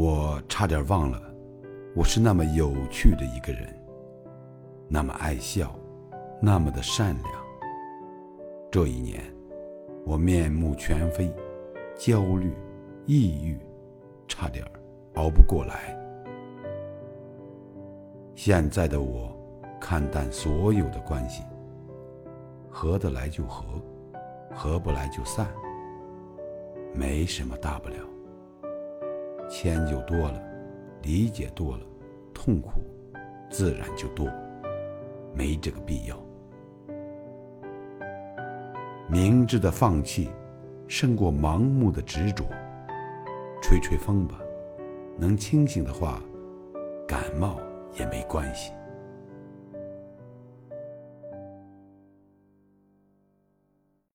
我差点忘了，我是那么有趣的一个人，那么爱笑，那么的善良。这一年，我面目全非，焦虑、抑郁，差点熬不过来。现在的我，看淡所有的关系，合得来就合，合不来就散，没什么大不了。迁就多了，理解多了，痛苦自然就多，没这个必要。明智的放弃，胜过盲目的执着。吹吹风吧，能清醒的话，感冒也没关系。